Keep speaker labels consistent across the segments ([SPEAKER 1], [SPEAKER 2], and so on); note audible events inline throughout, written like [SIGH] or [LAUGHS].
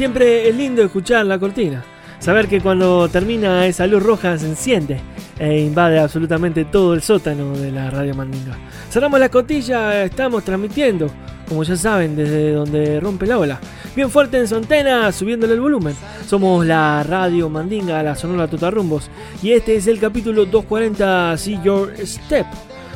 [SPEAKER 1] Siempre
[SPEAKER 2] es lindo escuchar la cortina. Saber que cuando termina esa luz roja se enciende e invade absolutamente todo el sótano de la Radio Mandinga. Cerramos la cotilla, estamos transmitiendo, como ya saben, desde donde rompe la ola. Bien fuerte en su antena, subiéndole el volumen. Somos la Radio Mandinga, la Sonora Totarrumbos. Y este es el capítulo 240, See Your Step.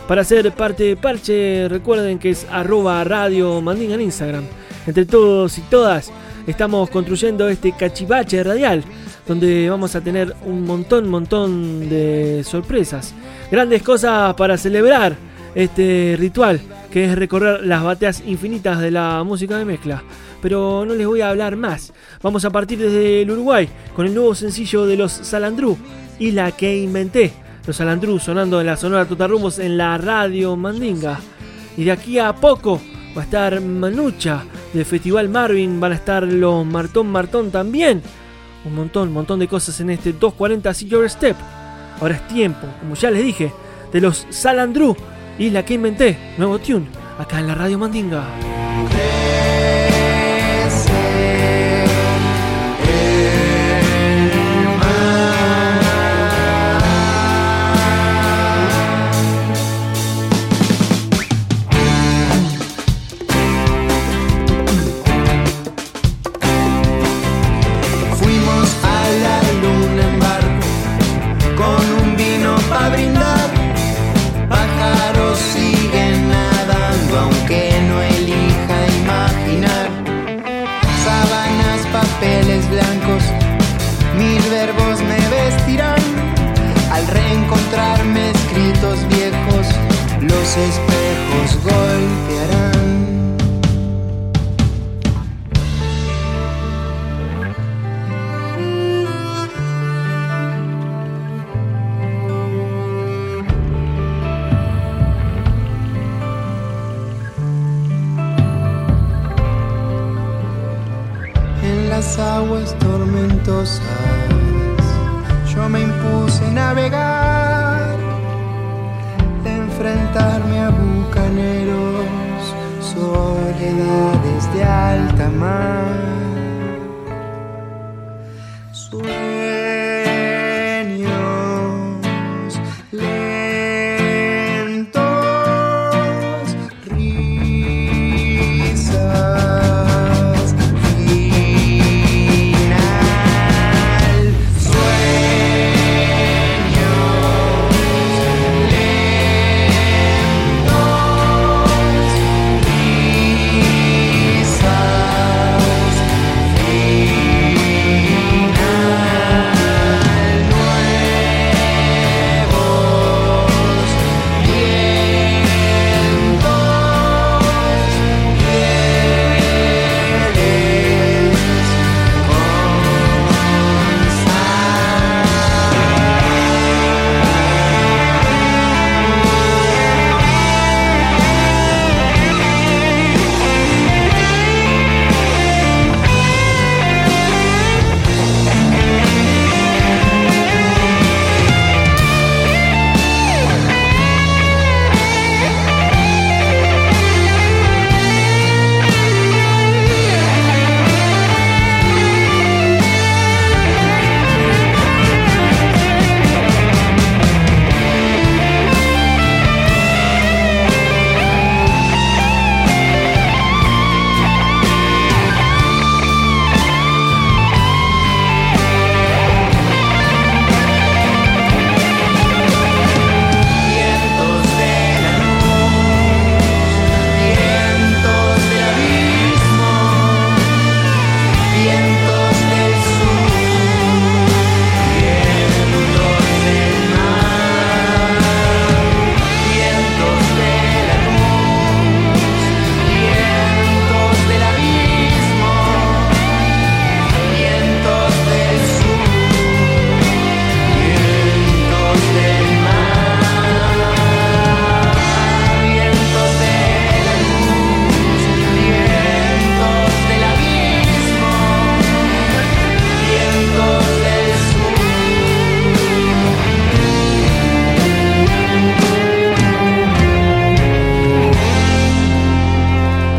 [SPEAKER 2] Para ser parte de Parche, recuerden que es arroba Radio Mandinga en Instagram. Entre todos y todas, estamos construyendo este cachivache radial, donde vamos a tener un montón, montón de sorpresas. Grandes cosas para celebrar este ritual, que es recorrer las bateas infinitas de la música de mezcla. Pero no les voy a hablar más. Vamos a partir desde el Uruguay con el nuevo sencillo de los Salandrú, Isla que inventé. Los Salandrú sonando en la Sonora Totarrumbos en la radio Mandinga. Y de aquí a poco va a estar Manucha del Festival Marvin, van a estar los Martón Martón también. Un montón, un montón de cosas en este 240 See Your Step. Ahora es tiempo, como ya les dije, de los Salandrú, Isla que inventé, nuevo tune, acá en la radio Mandinga.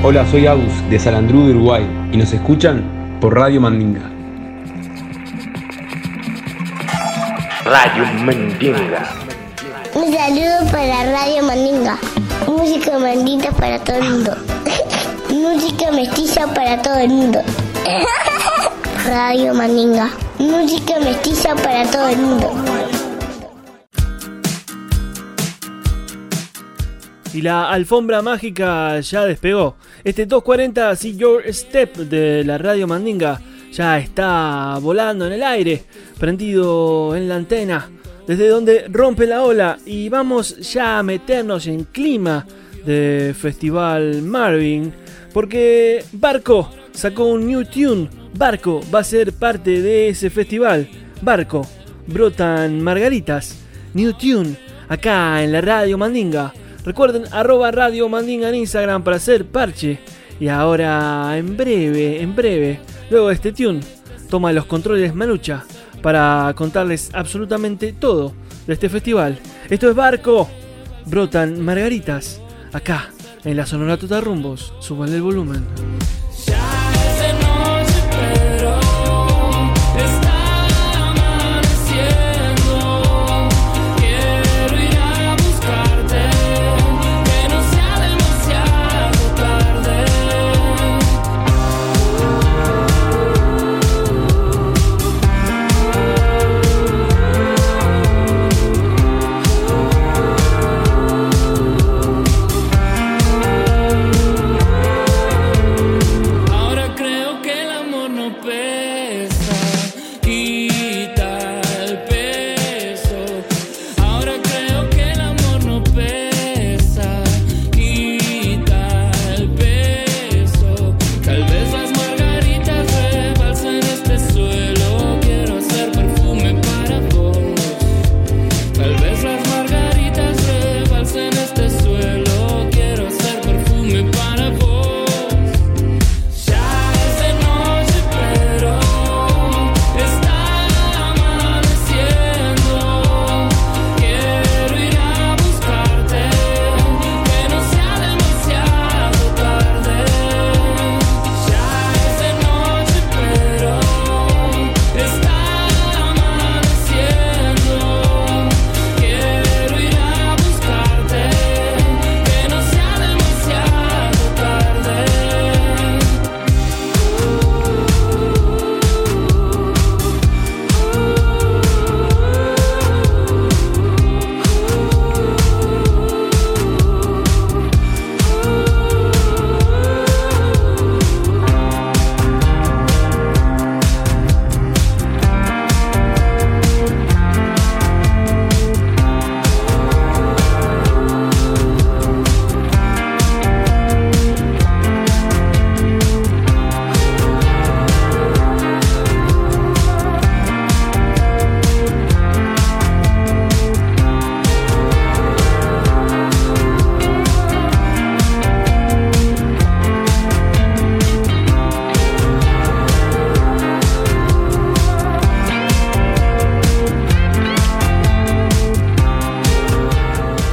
[SPEAKER 3] Hola, soy Agus de Salandrú de Uruguay y nos escuchan por Radio Mandinga.
[SPEAKER 4] Radio Mandinga.
[SPEAKER 5] Un saludo para Radio Mandinga. Música mandita para todo el mundo. [LAUGHS] Música mestiza para todo el mundo. [LAUGHS] Radio Mandinga. Música mestiza para todo el mundo.
[SPEAKER 6] Y la alfombra mágica ya despegó. Este 240 See Your Step de la radio Mandinga ya está volando en el aire, prendido en la antena, desde donde rompe la ola y vamos ya a meternos en clima de Festival Marvin, porque Barco sacó un new tune. Barco va a ser parte de ese festival. Barco, brotan margaritas, new tune, acá en la radio Mandinga. Recuerden arroba Radio Mandinga en Instagram para hacer parche. Y ahora, en breve, en breve, luego de este tune, toma los controles Manucha para contarles absolutamente todo de este festival. Esto es Barco. Brotan margaritas. Acá, en la Sonora Total Rumbos. Suban el volumen.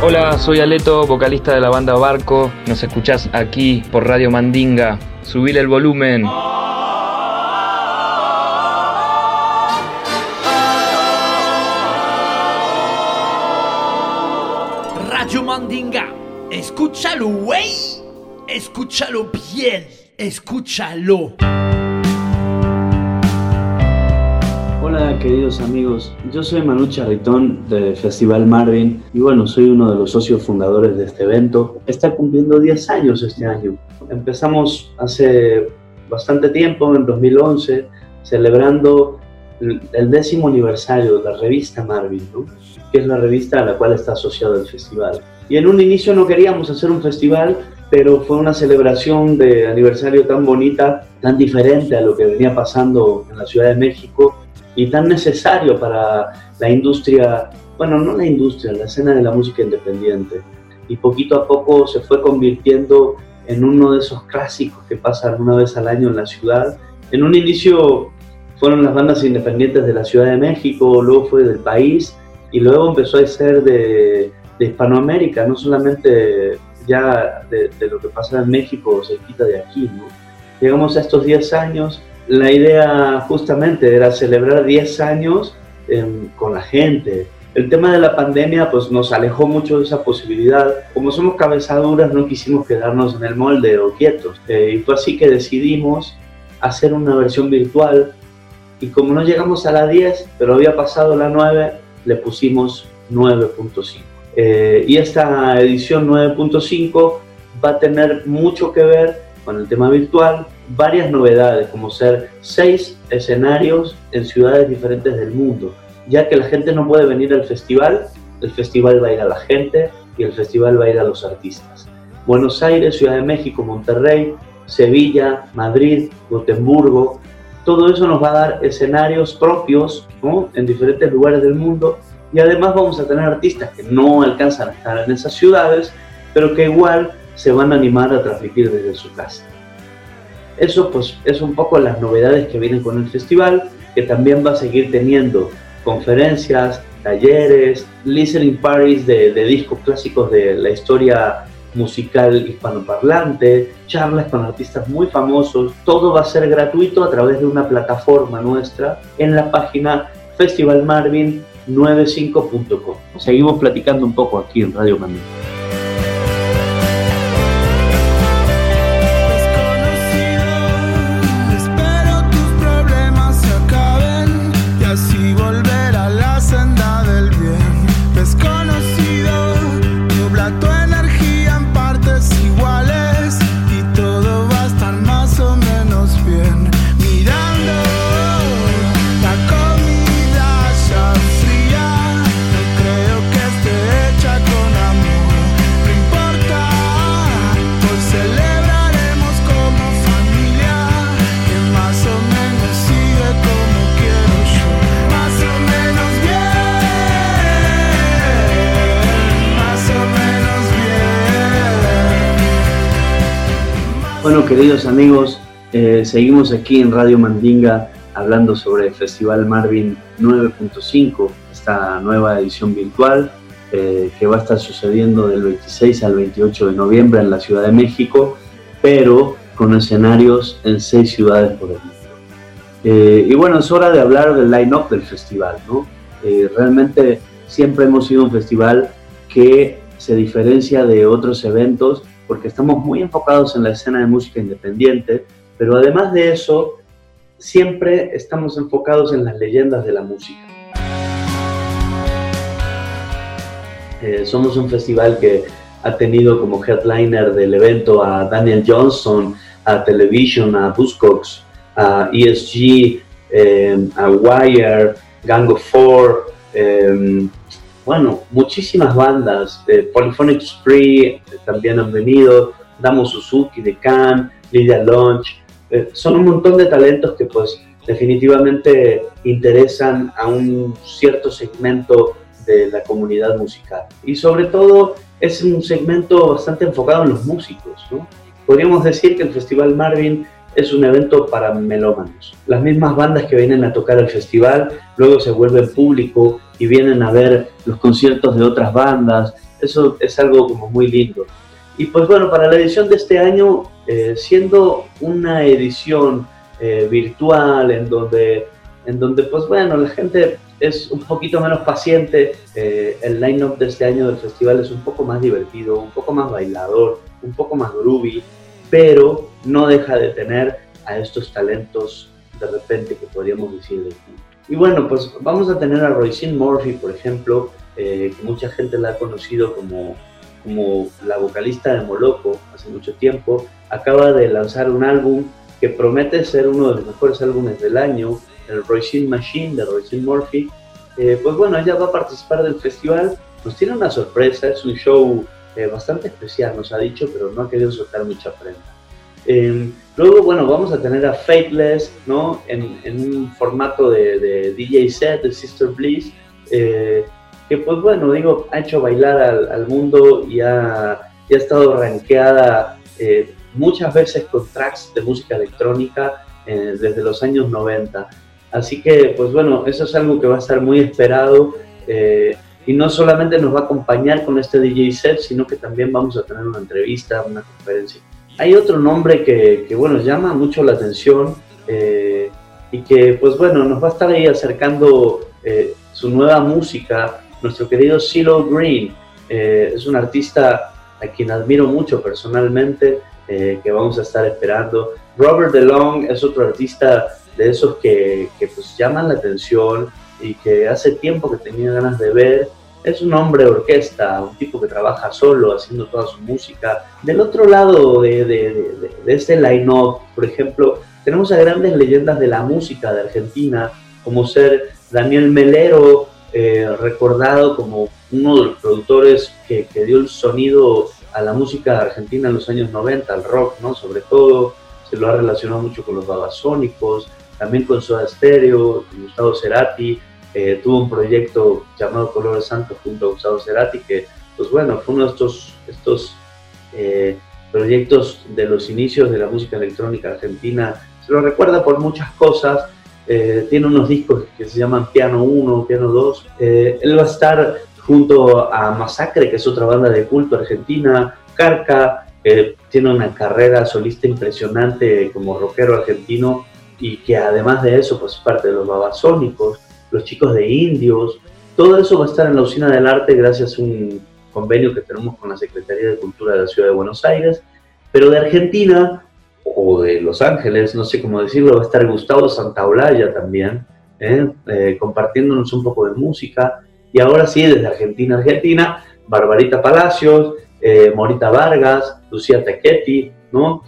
[SPEAKER 7] Hola, soy Aleto, vocalista de la banda Barco. Nos escuchás aquí por Radio Mandinga. Subile el volumen.
[SPEAKER 8] Radio Mandinga, escúchalo, güey. Escúchalo bien, escúchalo.
[SPEAKER 9] Hola queridos amigos, yo soy Manu Charritón de Festival Marvin y bueno, soy uno de los socios fundadores de este evento. Está cumpliendo 10 años este año. Empezamos hace bastante tiempo, en 2011, celebrando el décimo aniversario de la revista Marvin, que es la revista a la cual está asociado el festival. Y en un inicio no queríamos hacer un festival, pero fue una celebración de aniversario tan bonita, tan diferente a lo que venía pasando en la Ciudad de México y tan necesario para la industria, bueno, no la industria, la escena de la música independiente. Y poquito a poco se fue convirtiendo en uno de esos clásicos que pasan una vez al año en la ciudad. En un inicio fueron las bandas independientes de la Ciudad de México, luego fue del país y luego empezó a ser de, de Hispanoamérica, no solamente ya de, lo que pasa en México se quita de aquí, ¿no? Llegamos a estos 10 años, la idea justamente era celebrar 10 años em, con la gente. El tema de la pandemia pues nos alejó mucho de esa posibilidad. Como somos cabezaduras no quisimos quedarnos en el molde o quietos. Eh, y fue así que decidimos hacer una versión virtual y como no llegamos a la 10, pero había pasado la 9, le pusimos 9.5. Eh, y esta edición 9.5 va a tener mucho que ver con el tema virtual, varias novedades, como ser seis escenarios en ciudades diferentes del mundo, ya que la gente no puede venir al festival, el festival va a ir a la gente y el festival va a ir a los artistas. Buenos Aires, Ciudad de México, Monterrey, Sevilla, Madrid, Gotemburgo, todo eso nos va a dar escenarios propios en diferentes lugares del mundo y además vamos a tener artistas que no alcanzan a estar en esas ciudades, pero que igual se van a animar a transmitir desde su casa. Eso pues es un poco las novedades que vienen con el festival, que también va a seguir teniendo conferencias, talleres, listening parties de, discos clásicos de la historia musical hispanoparlante, charlas con artistas muy famosos, todo va a ser gratuito a través de una plataforma nuestra en la página festivalmarvin95.com. Seguimos platicando un poco aquí en Radio Mandela. Bueno, queridos amigos, eh, seguimos aquí en Radio Mandinga hablando sobre el Festival Marvin 9.5, esta nueva edición virtual eh, que va a estar sucediendo del 26 al 28 de noviembre en la Ciudad de México, pero con escenarios en seis ciudades por el mundo. Eh, y bueno, es hora de hablar del line-up del festival, ¿no? realmente siempre hemos sido un festival que se diferencia de otros eventos porque estamos muy enfocados en la escena de música independiente, pero además de eso, siempre estamos enfocados en las leyendas de la música. Eh, somos un festival que ha tenido como headliner del evento a Daniel Johnson, a Television, a Buzzcocks, a ESG, eh, a Wire, Gang of Four, eh, bueno, muchísimas bandas, de Polyphonic Spree eh, también han venido, Damo Suzuki de Can, Lydia Launch, eh, son un montón de talentos que pues definitivamente interesan a un cierto segmento de la comunidad musical. Y sobre todo es un segmento bastante enfocado en los músicos. ¿no? Podríamos decir que el Festival Marvin es un evento para melómanos. Las mismas bandas que vienen a tocar al festival luego se vuelven público y vienen a ver los conciertos de otras bandas. Eso es algo como muy lindo. Y pues bueno, para la edición de este año, eh, siendo una edición eh, virtual en donde, en donde pues bueno, la gente es un poquito menos paciente, eh, el line-up de este año del festival es un poco más divertido, un poco más bailador, un poco más groovy, pero no deja de tener a estos talentos de repente que podríamos decir. Y bueno, pues vamos a tener a Roisin Murphy, por ejemplo, eh, que mucha gente la ha conocido como, como la vocalista de Moloco hace mucho tiempo. Acaba de lanzar un álbum que promete ser uno de los mejores álbumes del año, el Roisin Machine de Roisin Murphy. Eh, pues bueno, ella va a participar del festival, nos tiene una sorpresa, es un show eh, bastante especial, nos ha dicho, pero no ha querido soltar mucha prenda. Em, luego, bueno, vamos a tener a Fateless, ¿no? En, un formato de, DJ set, de Sister Bliss, eh, que pues bueno, digo, ha hecho bailar al, mundo y ha, ha, estado rankeada eh, muchas veces con tracks de música electrónica desde los años 90. Así que, pues bueno, eso es algo que va a estar muy esperado y no solamente nos va a acompañar con este DJ set, sino que también vamos a tener una entrevista, una conferencia. Hay otro nombre que, que bueno, llama mucho la atención eh, y que, pues bueno, nos va a estar ahí acercando eh, su nueva música, nuestro querido CeeLo Green. Eh, es un artista a quien admiro mucho personalmente, que vamos a estar esperando. Robert DeLong es otro artista de esos que, que pues llaman la atención, y que hace tiempo que tenía ganas de ver. Es un hombre de orquesta, un tipo que trabaja solo haciendo toda su música. Del otro lado de, de, de, este line-up, por ejemplo, tenemos a grandes leyendas de la música de Argentina, como ser Daniel Melero, eh, recordado como uno de los productores que, que, dio el sonido a la música argentina en los años 90, al rock, ¿no? Sobre todo, se lo ha relacionado mucho con los babasónicos, también con Soda Stereo, con Gustavo Cerati, eh, tuvo un proyecto llamado Colores Santos junto a Gustavo Cerati, que, pues bueno, fue uno de estos, estos eh, proyectos de los inicios de la música electrónica argentina. Se lo recuerda por muchas cosas. Eh, tiene unos discos que se llaman Piano 1, Piano 2. él va a estar junto a Masacre, que es otra banda de culto argentina, Carca, tiene una carrera solista impresionante como rockero argentino y que además de eso, pues parte de los babasónicos los chicos de indios, todo eso va a estar en la Usina del Arte gracias a un convenio que tenemos con la Secretaría de Cultura de la Ciudad de Buenos Aires, pero de Argentina o de Los Ángeles, no sé cómo decirlo, va a estar Gustavo Santaolalla también, ¿eh? Eh, compartiéndonos un poco de música. Y ahora sí, desde Argentina, Argentina, Barbarita Palacios, eh, Morita Vargas, Lucía Techetti, ¿no?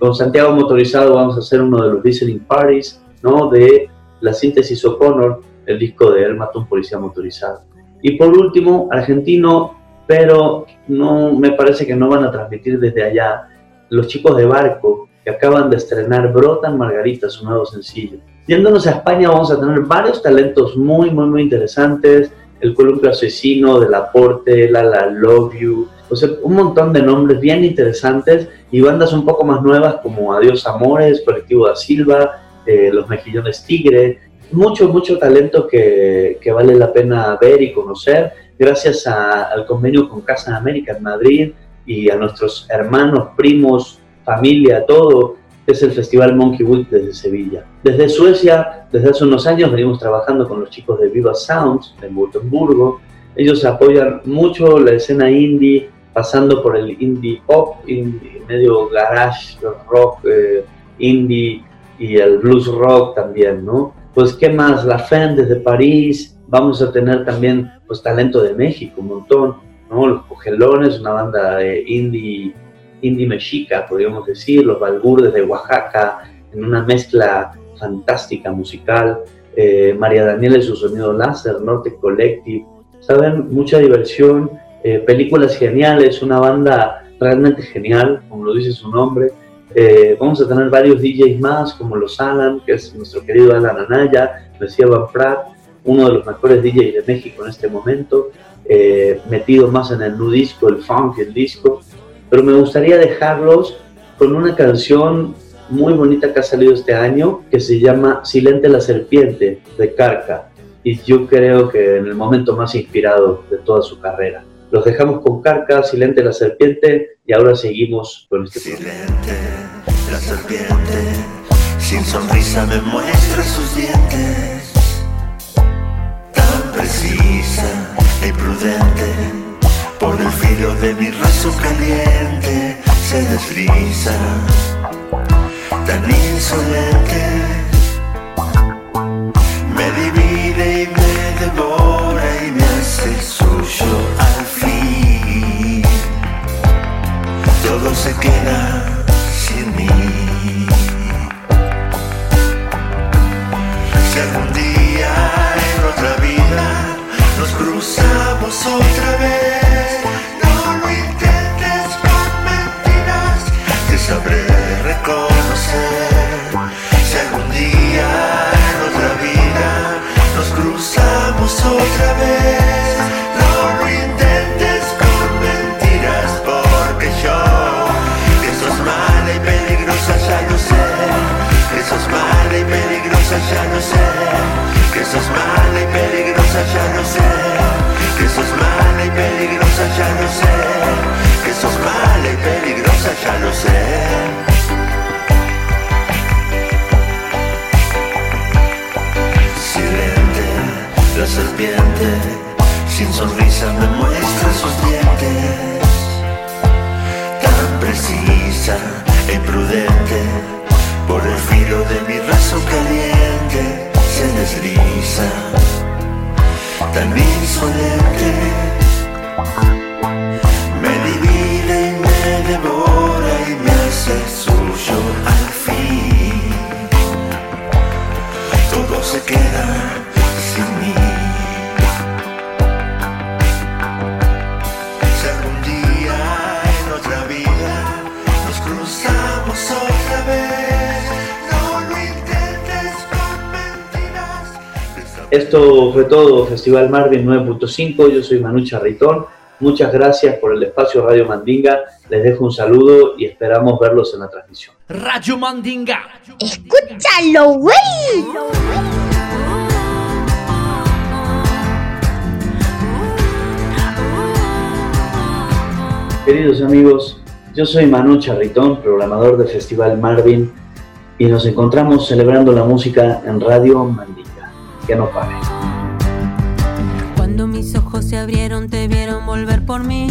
[SPEAKER 9] con Santiago Motorizado vamos a hacer uno de los listening parties, ¿no? De la síntesis O'Connor, el disco de Él mató un policía motorizado. Y por último, argentino, pero no me parece que no van a transmitir desde allá, los chicos de Barco, que acaban de estrenar Brotan Margarita, su nuevo sencillo. Yéndonos a España vamos a tener varios talentos muy, muy, muy interesantes. El Columpio Asesino, Del Aporte, La La Love You, o sea, un montón de nombres bien interesantes y bandas un poco más nuevas como Adiós Amores, Colectivo da Silva, eh, los mejillones tigre, mucho, mucho talento que, que, vale la pena ver y conocer, gracias al convenio con Casa de América en Madrid y a nuestros hermanos, primos, familia, todo, es el Festival Monkey Wood desde Sevilla. Desde Suecia, desde hace unos años, venimos trabajando con los chicos de Viva Sounds en Württemberg. Ellos apoyan mucho la escena indie, pasando por el indie pop, indie, medio garage, rock, eh, indie, y el blues rock también, ¿no? Pues, ¿qué más? La FEN desde París, vamos a tener también, pues, talento de México, un montón, ¿no? Los Cogelones, una banda de indie, indie mexica, podríamos decir, los Balbur de Oaxaca, en una mezcla fantástica musical, eh, María Daniela y su sonido láser, Norte Collective, ¿saben? Mucha diversión, eh, películas geniales, una banda realmente genial, como lo dice su nombre, eh, vamos a tener varios DJs más, como los Alan, que es nuestro querido Alan Anaya, decía Van Pratt, uno de los mejores DJs de México en este momento, eh, metido más en el nu disco, el funk, el disco. Pero me gustaría dejarlos con una canción muy bonita que ha salido este año, que se llama Silente la Serpiente, de Carca. Y yo creo que en el momento más inspirado de toda su carrera. Los dejamos con Carca, Silente la Serpiente, y ahora seguimos con este
[SPEAKER 10] Silente la serpiente, sin sonrisa me muestra sus dientes, tan precisa e prudente, por el filo de mi raso caliente se desliza, tan insolente, me divide y me devora y me hace suyo se queda
[SPEAKER 9] Festival Marvin 9.5. Yo soy Manu Charritón. Muchas gracias por el espacio Radio Mandinga. Les dejo un saludo y esperamos verlos en la transmisión.
[SPEAKER 11] Radio Mandinga.
[SPEAKER 5] Escúchalo, güey.
[SPEAKER 9] Queridos amigos, yo soy Manu Charritón, programador de Festival Marvin, y nos encontramos celebrando la música en Radio Mandinga. Que no pare.
[SPEAKER 12] Se abrieron, te vieron volver por mí.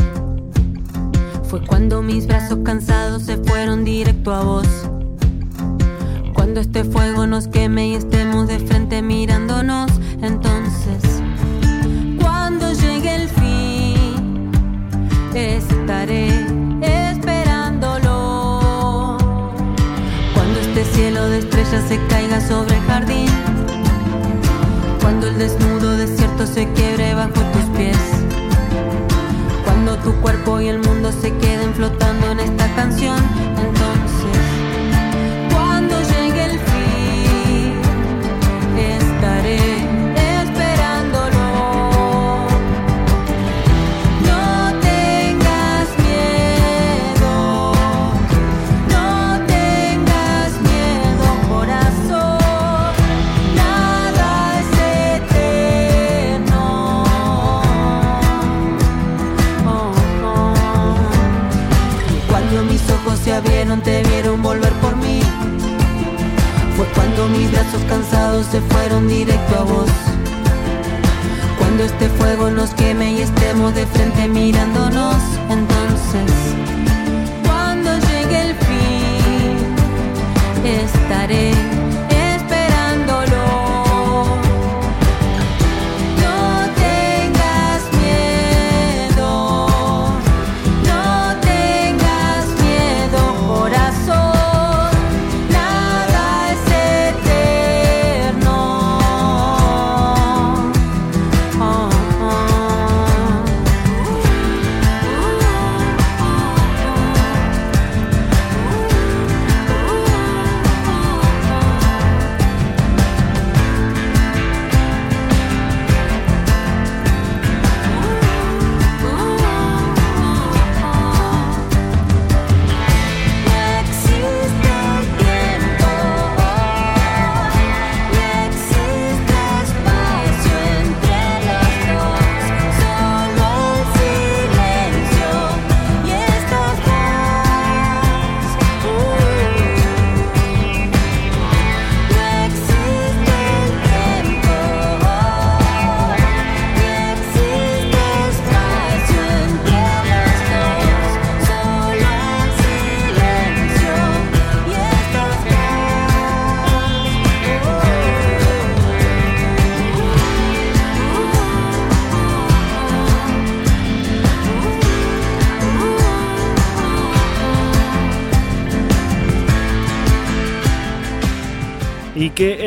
[SPEAKER 12] Fue cuando mis brazos cansados se fueron directo a vos. Cuando este fuego nos queme y estemos de frente mirándonos, entonces, cuando llegue el fin, estaré esperándolo. Cuando este cielo de estrellas se caiga sobre el jardín. Cuando el desnudo desierto se quiebre bajo tus pies. Cuando tu cuerpo y el mundo se queden flotando en esta canción. Se abrieron, te vieron volver por mí. Fue cuando mis brazos cansados se fueron directo a vos. Cuando este fuego nos queme y estemos de frente mirándonos, entonces,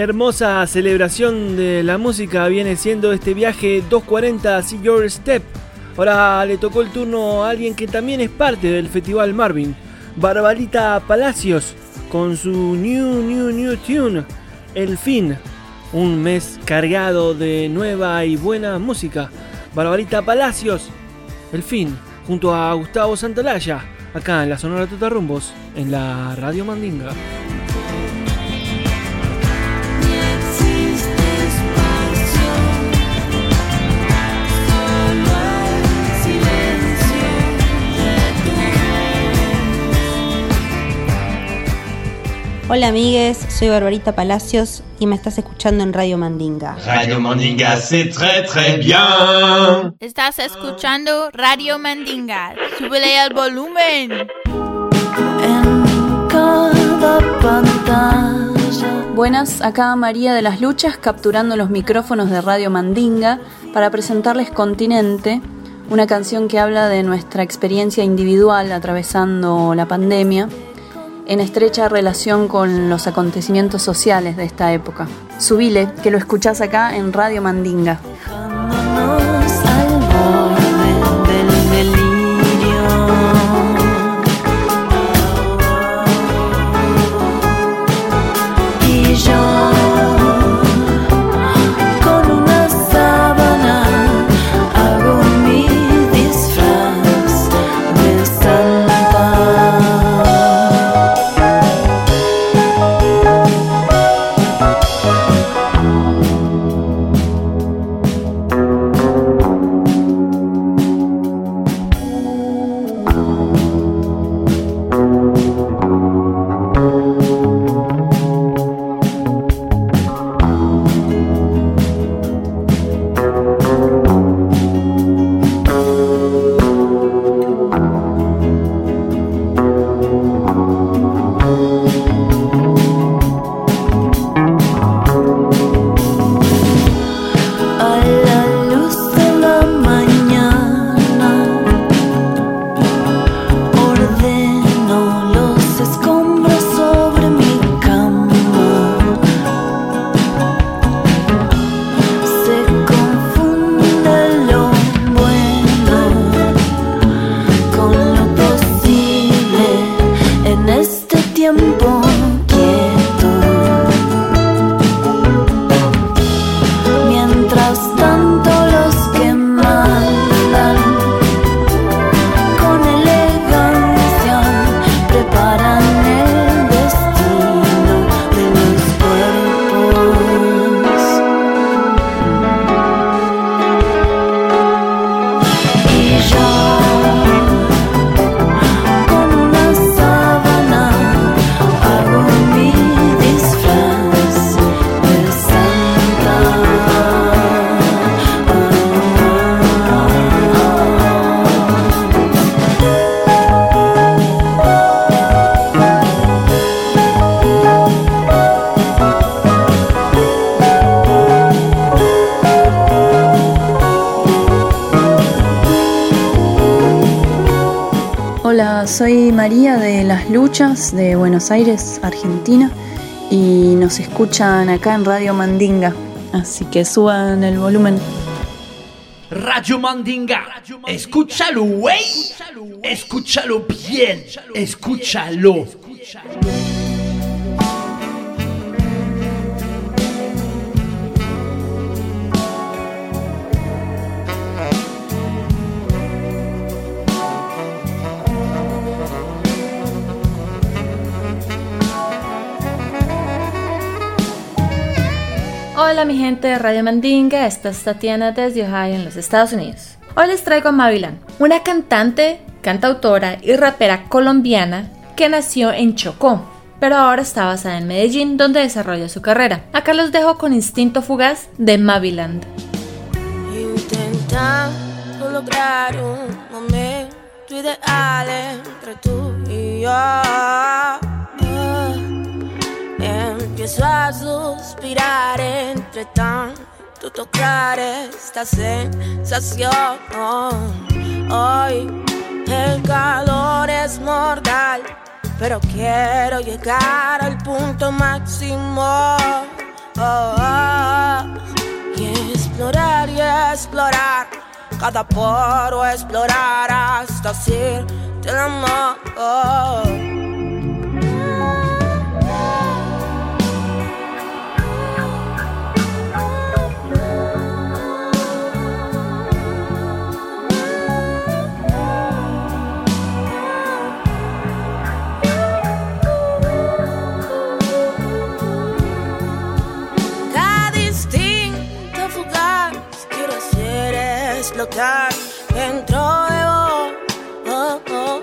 [SPEAKER 2] hermosa celebración de la música viene siendo este viaje 240 See Your Step. Ahora le tocó el turno a alguien que también es parte del Festival Marvin, Barbarita Palacios, con su New New New Tune, El Fin. Un mes cargado de nueva y buena música. Barbarita Palacios, El Fin, junto a Gustavo Santalaya, acá en la Sonora Tutarrumbos, en la Radio Mandinga.
[SPEAKER 11] Hola amigues, soy Barbarita Palacios y me estás escuchando en Radio Mandinga.
[SPEAKER 4] Radio Mandinga, c'est très très bien.
[SPEAKER 13] Estás escuchando Radio Mandinga. Súbele al volumen.
[SPEAKER 14] Buenas, acá María de las Luchas capturando los micrófonos de Radio Mandinga para presentarles Continente, una canción que habla de nuestra experiencia individual atravesando la pandemia en estrecha relación con los acontecimientos sociales de esta época. Subile, que lo escuchás acá en Radio Mandinga.
[SPEAKER 15] De
[SPEAKER 14] Buenos Aires, Argentina, y nos escuchan acá en Radio Mandinga, así que suban el volumen.
[SPEAKER 8] Radio Mandinga. Escúchalo, güey. Escúchalo bien. Escúchalo.
[SPEAKER 16] Hola mi gente de Radio Mandinga, esta es Tatiana desde Ohio en los Estados Unidos. Hoy les traigo a Mavilan, una cantante, cantautora y rapera colombiana que nació en Chocó, pero ahora está basada en Medellín donde desarrolla su carrera. Acá los dejo con Instinto Fugaz de Maviland.
[SPEAKER 17] Lograr un ideal entre tú y yo. Empiezo a suspirar entre tanto tocar esta sensación. Hoy el calor es mortal, pero quiero llegar al punto máximo. Oh, oh, y explorar y explorar cada poro, explorar hasta hacerte el amor. Explotar dentro de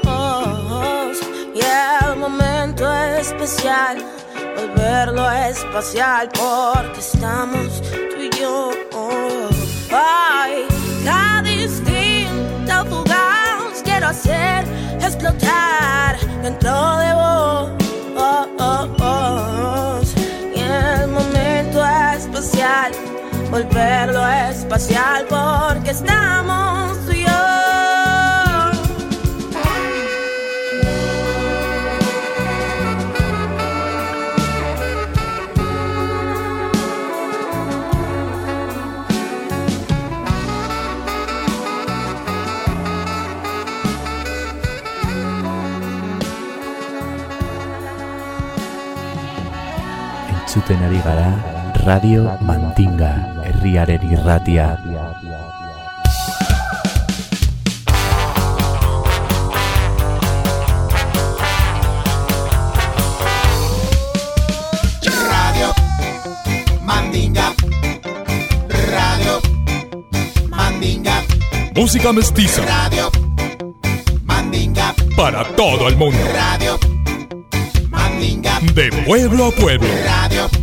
[SPEAKER 17] vos. Y el momento especial volverlo espacial porque estamos tú y yo. Ay, la distinta fugaz quiero hacer explotar dentro de vos. Volverlo espacial porque estamos tú y yo.
[SPEAKER 18] Entzuten ari gara Radio Mandinga herriaren irratia.
[SPEAKER 1] Radio Mandinga. Radio Mandinga.
[SPEAKER 19] Música mestiza
[SPEAKER 1] Radio Mandinga.
[SPEAKER 19] para todo el mundo.
[SPEAKER 1] Radio Mandinga.
[SPEAKER 19] De pueblo a pueblo.
[SPEAKER 1] Radio Mandinga.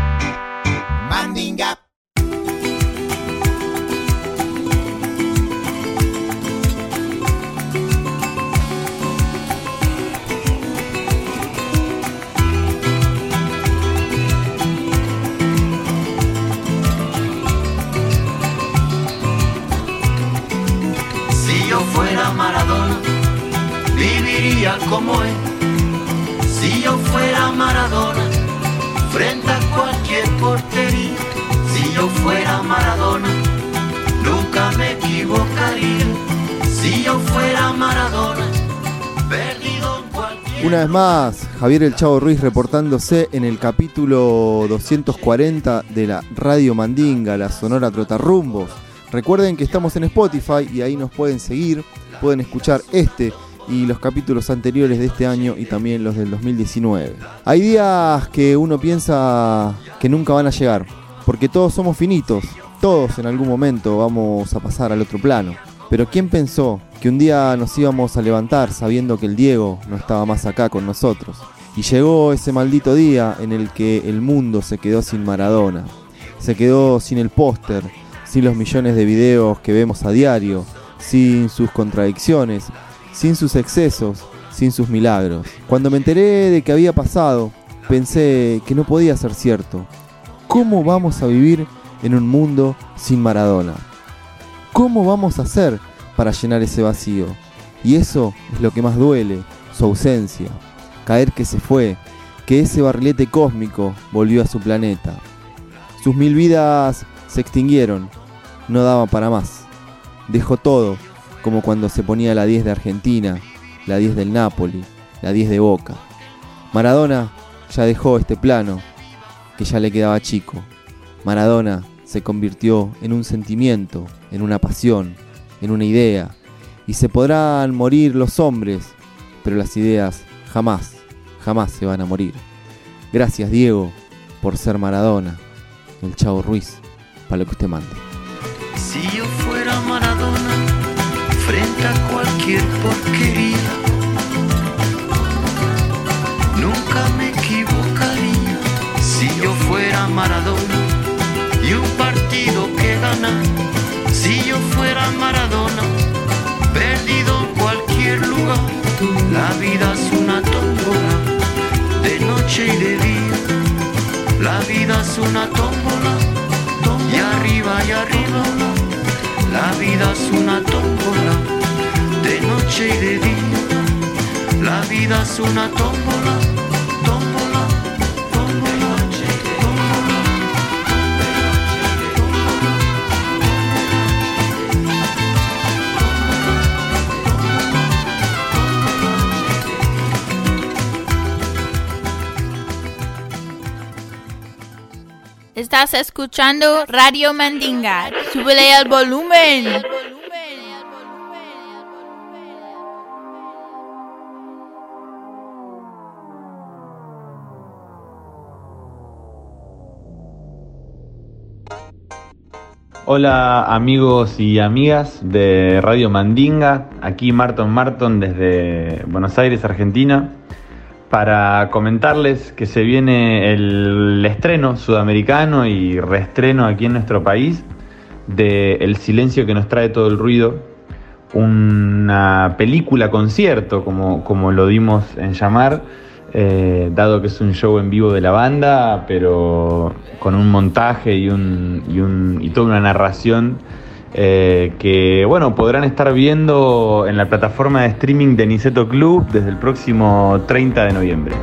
[SPEAKER 20] más, Javier El Chavo Ruiz reportándose en el capítulo 240 de la Radio Mandinga, la Sonora Trotarrumbos. Recuerden que estamos en Spotify y ahí nos pueden seguir, pueden escuchar este y los capítulos anteriores de este año y también los del 2019. Hay días que uno piensa que nunca van a llegar, porque todos somos finitos, todos en algún momento vamos a pasar al otro plano. Pero ¿quién pensó que un día nos íbamos a levantar sabiendo que el Diego no estaba más acá con nosotros? Y llegó ese maldito día en el que el mundo se quedó sin Maradona, se quedó sin el póster, sin los millones de videos que vemos a diario, sin sus contradicciones, sin sus excesos, sin sus milagros. Cuando me enteré de que había pasado, pensé que no podía ser cierto. ¿Cómo vamos a vivir en un mundo sin Maradona? ¿Cómo vamos a hacer para llenar ese vacío? Y eso es lo que más duele, su ausencia. Caer que se fue, que ese barrilete cósmico volvió a su planeta. Sus mil vidas se extinguieron, no daba para más. Dejó todo, como cuando se ponía la 10 de Argentina, la 10 del Napoli, la 10 de Boca. Maradona ya dejó este plano, que ya le quedaba chico. Maradona se convirtió en un sentimiento, en una pasión, en una idea. Y se podrán morir los hombres, pero las ideas jamás, jamás se van a morir. Gracias Diego por ser Maradona, el Chavo Ruiz, para lo que usted mande.
[SPEAKER 10] Si yo fuera Maradona, frente a cualquier porquería, nunca me equivocaría. Si yo fuera Maradona y un partido que ganar, si yo fuera Maradona, perdido en cualquier lugar, la vida es una tómbola, de noche y de día, la vida es una tómbola, y arriba y arriba. La vida es una tómbola, de noche y de día. La vida es una tómbola, tómbola,
[SPEAKER 13] Estás escuchando Radio Mandinga. Súbele el volumen.
[SPEAKER 21] Hola amigos y amigas de Radio Mandinga, aquí Marton Marton desde Buenos Aires, Argentina, para comentarles que se viene el estreno sudamericano y reestreno aquí en nuestro país de El silencio que nos trae todo el ruido, una película concierto, como, como lo dimos en llamar, eh, dado que es un show en vivo de la banda, pero con un montaje y, un, y, un- y toda una narración eh, que, bueno, podrán estar viendo en la plataforma de streaming de Niceto Club desde el próximo 30 de noviembre.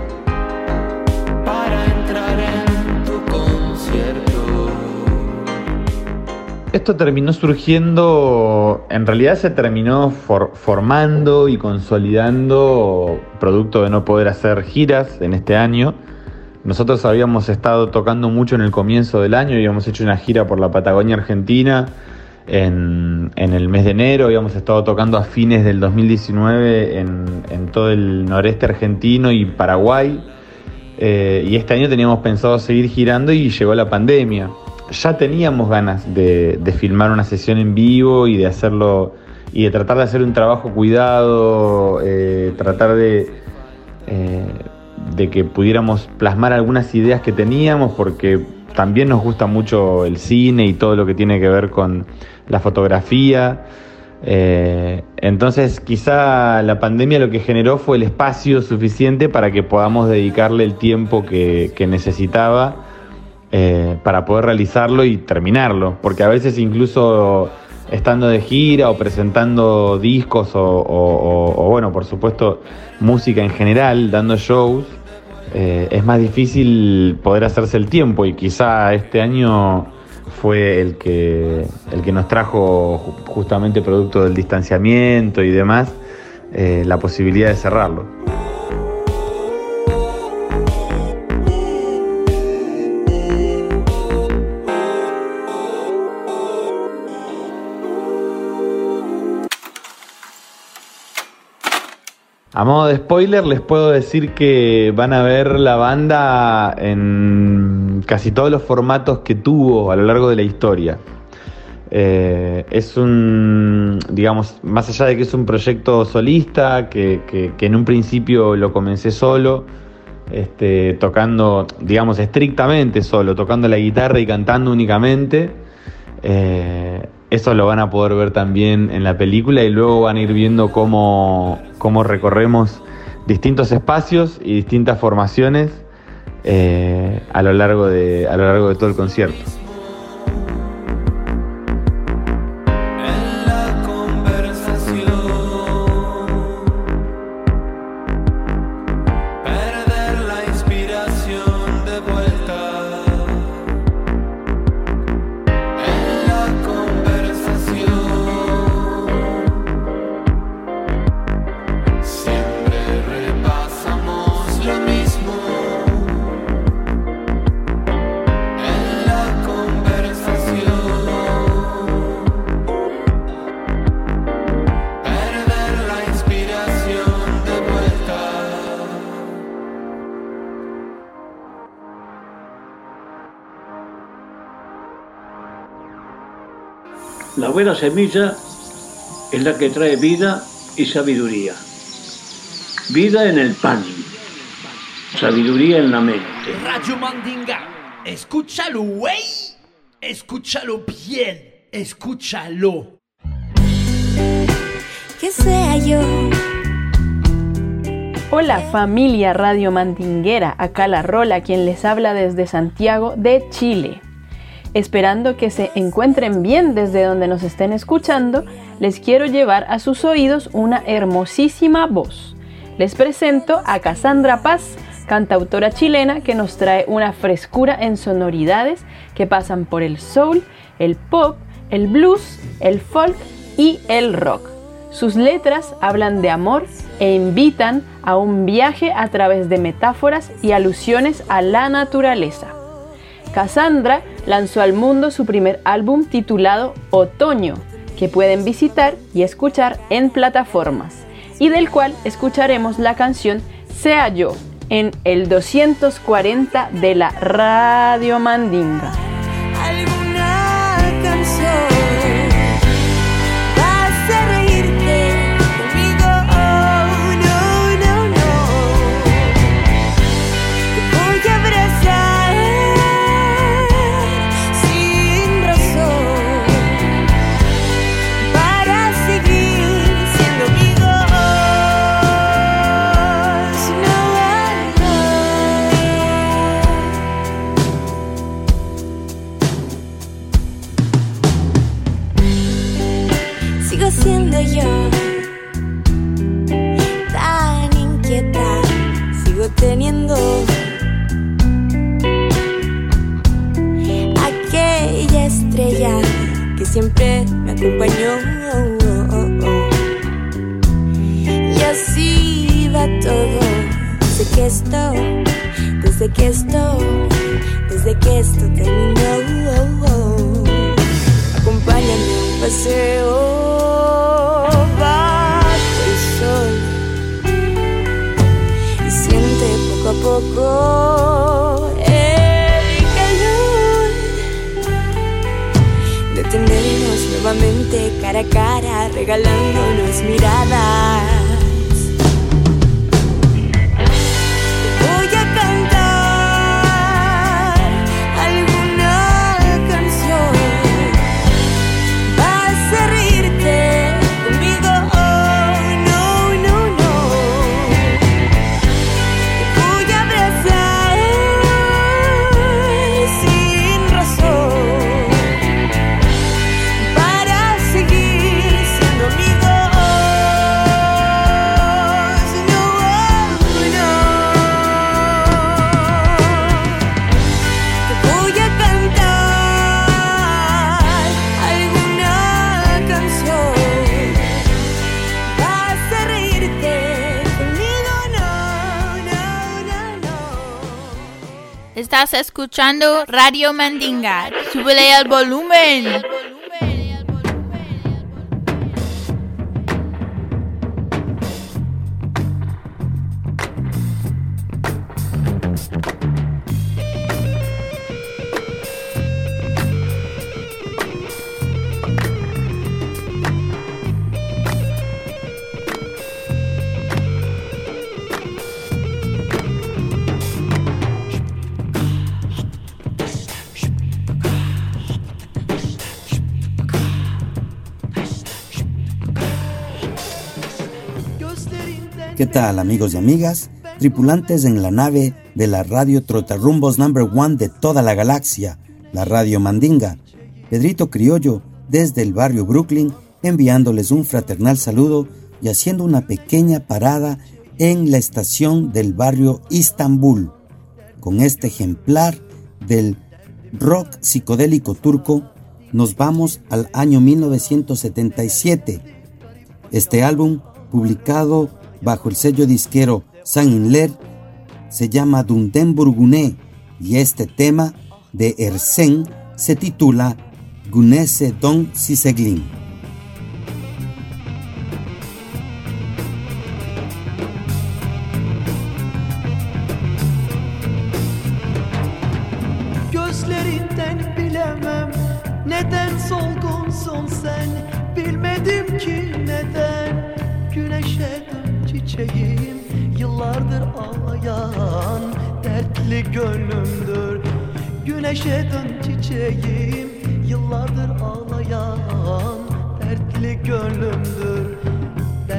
[SPEAKER 21] Esto terminó surgiendo, en realidad se terminó for- formando y consolidando producto de no poder hacer giras en este año. Nosotros habíamos estado tocando mucho en el comienzo del año, habíamos hecho una gira por la Patagonia Argentina en, el mes de enero, habíamos estado tocando a fines del 2019 en, todo el noreste argentino y Paraguay. Eh, y este año teníamos pensado seguir girando y llegó la pandemia. Ya teníamos ganas de, de filmar una sesión en vivo y de hacerlo y de tratar de hacer un trabajo cuidado, eh, tratar de, eh, de que pudiéramos plasmar algunas ideas que teníamos, porque también nos gusta mucho el cine y todo lo que tiene que ver con la fotografía. Eh, entonces quizá la pandemia lo que generó fue el espacio suficiente para que podamos dedicarle el tiempo que, que necesitaba eh, para poder realizarlo y terminarlo. Porque a veces incluso estando de gira o presentando discos o, bueno, por supuesto, música en general, dando shows, eh, es más difícil poder hacerse el tiempo y quizá este año fue el que, el que nos trajo ju- justamente producto del distanciamiento y demás, eh, la posibilidad de cerrarlo. A modo de spoiler, les puedo decir que van a ver la banda en casi todos los formatos que tuvo a lo largo de la historia. Eh, es un, digamos, más allá de que es un proyecto solista, que, que- que en un principio lo comencé solo, este, tocando, digamos, estrictamente solo, tocando la guitarra y cantando únicamente. Eh, eso lo van a poder ver también en la película y luego van a ir viendo cómo, cómo recorremos distintos espacios y distintas formaciones eh, a, lo largo de, a lo largo de todo el concierto.
[SPEAKER 22] La
[SPEAKER 23] buena semilla es la que trae vida y sabiduría. Vida en el pan, sabiduría en la mente.
[SPEAKER 8] Radio Mandinga. Escúchalo, güey. Escúchalo bien. Escúchalo.
[SPEAKER 17] Que sea yo.
[SPEAKER 24] Hola familia Radio Mandinguera, acá la Rola quien les habla desde Santiago de Chile. Esperando que se encuentren bien desde donde nos estén escuchando, les quiero llevar a sus oídos una hermosísima voz. Les presento a Cassandra Paz, cantautora chilena que nos trae una frescura en sonoridades que pasan por el soul, el pop, el blues, el folk y el rock. Sus letras hablan de amor e invitan a un viaje a través de metáforas y alusiones a la naturaleza. Cassandra lanzó al mundo su primer álbum titulado Otoño, que pueden visitar y escuchar en plataformas, y del cual escucharemos la canción Sea Yo en el 240 de la Radio Mandinga.
[SPEAKER 17] Siendo yo tan inquieta, sigo teniendo aquella estrella que siempre me acompañó. Y así va todo, desde que esto, desde que esto, desde que esto terminó. Acompáñame paseo bajo el sol y siente poco a poco el calor de tenernos nuevamente cara a cara, regalándonos miradas.
[SPEAKER 13] Estás escuchando Radio Mandinga. Súbele al volumen.
[SPEAKER 25] Tal amigos y amigas? Tripulantes en la nave de la radio Trotarrumbos Number One de toda la galaxia, la Radio Mandinga. Pedrito Criollo desde el barrio Brooklyn enviándoles un fraternal saludo y haciendo una pequeña parada en la estación del barrio Istambul con este ejemplar del rock psicodélico turco nos vamos al año 1977. Este álbum, publicado bajo el sello disquero San Inler, se llama Dunden Burguné y este tema de Ersen se titula Gunese Don Siseglin.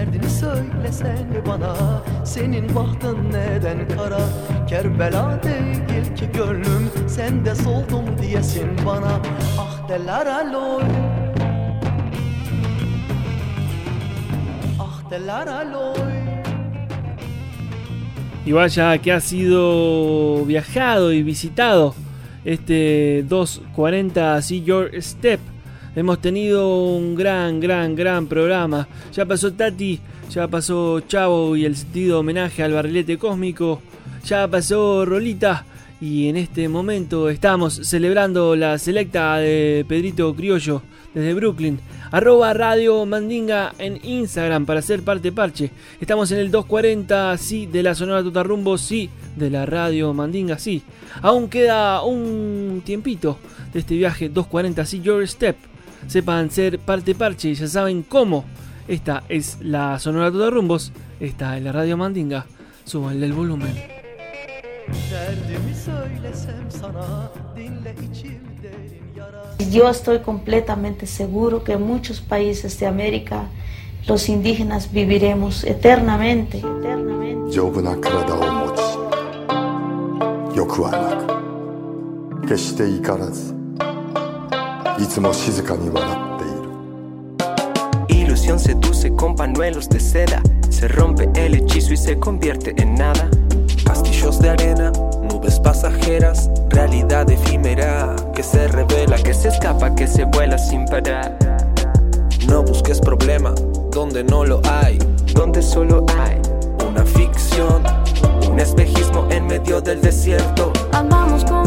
[SPEAKER 1] Derdini söylesen bana Senin bahtın Ah Ah
[SPEAKER 2] Y vaya que ha sido viajado y visitado este 240 See Your Step. Hemos tenido un gran, gran, gran programa. Ya pasó Tati, ya pasó Chavo y el sentido homenaje al barrilete cósmico. Ya pasó Rolita Y en este momento estamos celebrando la selecta de Pedrito Criollo desde Brooklyn. Arroba Radio Mandinga en Instagram para ser parte parche. Estamos en el 240, sí, de la Sonora Totarrumbo, sí, de la Radio Mandinga, sí. Aún queda un tiempito de este viaje 240, sí, Your Step. Sepan ser parte parche, ya saben cómo. Esta es la Sonora Totarrumbos, esta es la Radio Mandinga. Súbanle el volumen.
[SPEAKER 26] Yo estoy completamente seguro que en muchos países de América los indígenas viviremos eternamente, eternamente.
[SPEAKER 27] いつも静かに笑っている
[SPEAKER 28] Ilusión seduce con pañuelos de seda. Se rompe el hechizo y se convierte en nada. Castillos de arena, nubes pasajeras, realidad efímera que se revela, que se escapa, que se vuela sin parar. No busques problema donde no lo hay, donde solo hay una ficción, un espejismo en medio del desierto.
[SPEAKER 10] Andamos con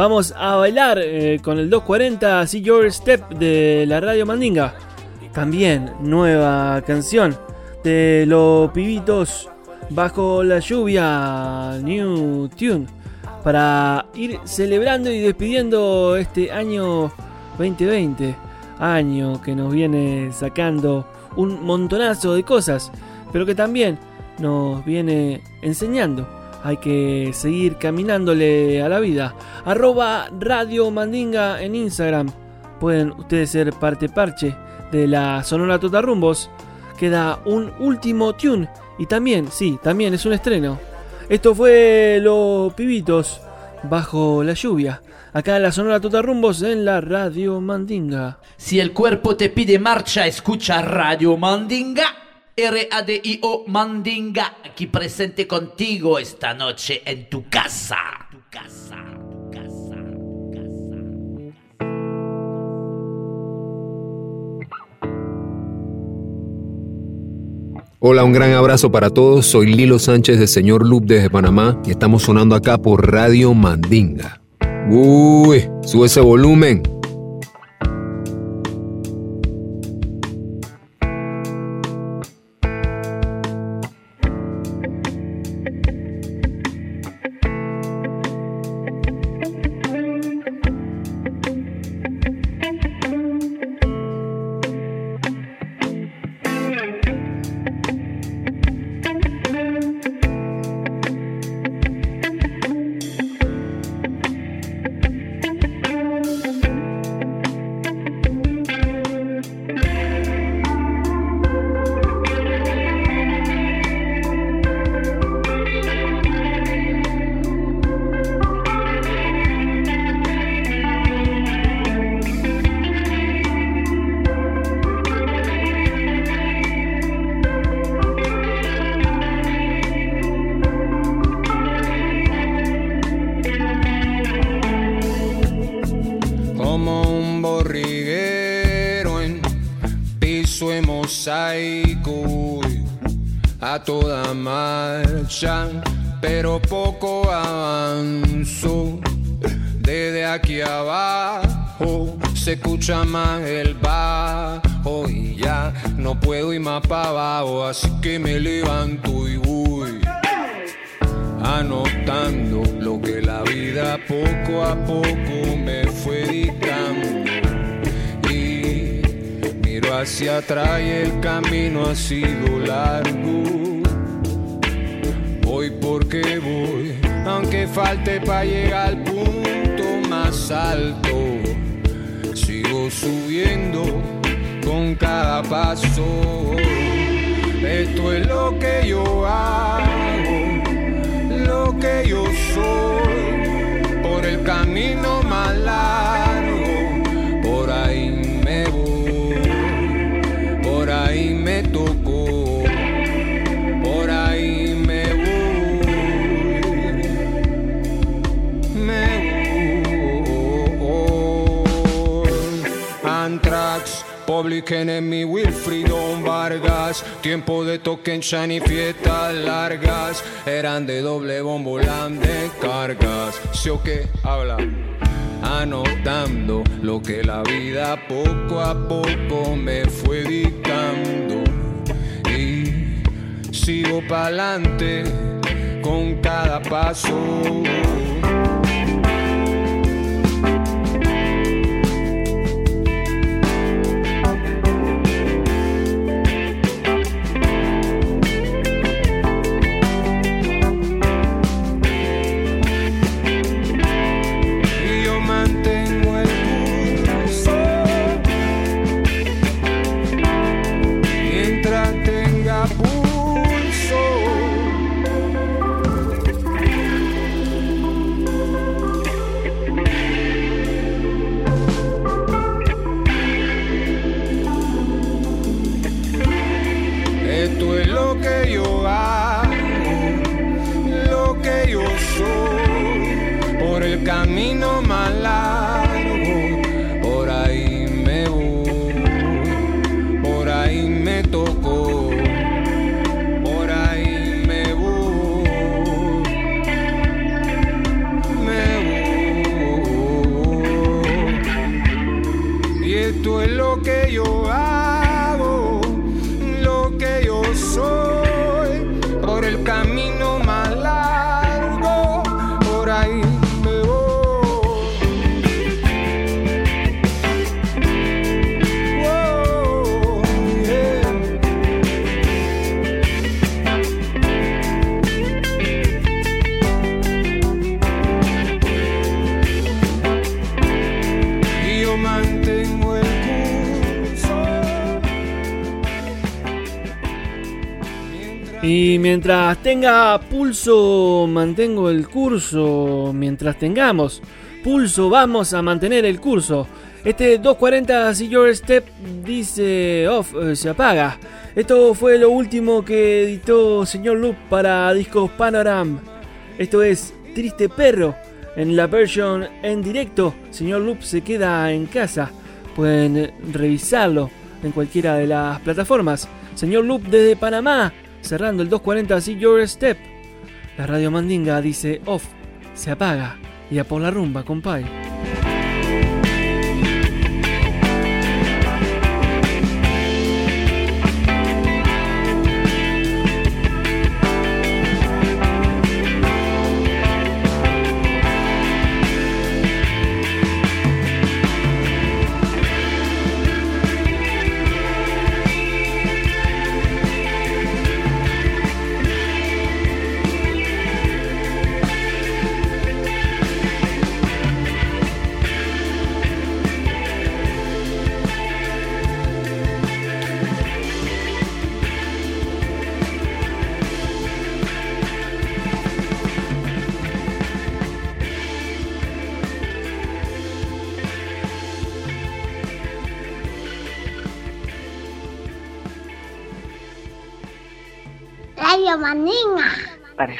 [SPEAKER 28] Vamos a bailar
[SPEAKER 2] eh, con el 240 See Your Step de la Radio Mandinga. También nueva canción de los pibitos bajo la lluvia New Tune. Para ir celebrando y despidiendo este año 2020. Año que nos viene sacando un montonazo de cosas. Pero que también nos viene enseñando hay que seguir caminándole a la vida. Arroba Radio Mandinga en Instagram. Pueden ustedes ser parte parche de la Sonora Totarrumbos. Queda un último tune. Y también, sí, también es un estreno. Esto fue Los Pibitos bajo la lluvia. Acá en la Sonora Totarrumbos en la Radio Mandinga.
[SPEAKER 8] Si el cuerpo te pide marcha, escucha Radio Mandinga. R-A-D-I-O Mandinga, aquí presente contigo esta noche en tu casa. Tu casa.
[SPEAKER 29] Hola, un gran abrazo para todos. Soy Lilo Sánchez de Señor Loop desde Panamá y estamos sonando acá por Radio Mandinga. Uy, sube ese volumen.
[SPEAKER 6] Pero poco avanzo. Desde aquí abajo se escucha más el bajo y ya no puedo ir más para abajo, así que me levanto y voy anotando lo que la vida poco a poco me fue dictando. Y miro hacia atrás y el camino ha sido largo. Porque voy, aunque falte para llegar al punto más alto. Sigo subiendo con cada paso. Esto es lo que yo hago lo que yo soy por el camino más largo. Public Enemy, Wilfrido Vargas. Tiempo de token shiny, fiestas largas. Eran de doble bombo, de cargas. ¿Sí o qué? Habla. Anotando lo que la vida poco a poco me fue dictando. Y sigo pa'lante con cada paso. Y mientras tenga pulso, mantengo el curso.
[SPEAKER 2] Mientras tengamos pulso, vamos a mantener el curso. Este 240 See Your Step dice off, eh, se apaga. Esto fue lo último que editó señor Loop para Discos Panoram. Esto es Triste Perro. En la versión en directo, señor Loop se queda en casa. Pueden revisarlo en cualquiera de las plataformas. Señor Loop desde Panamá, cerrando el 240 See Your Step. La radio Mandinga dice off, se apaga y a por la rumba, compay.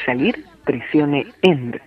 [SPEAKER 30] Salir, presione Enter.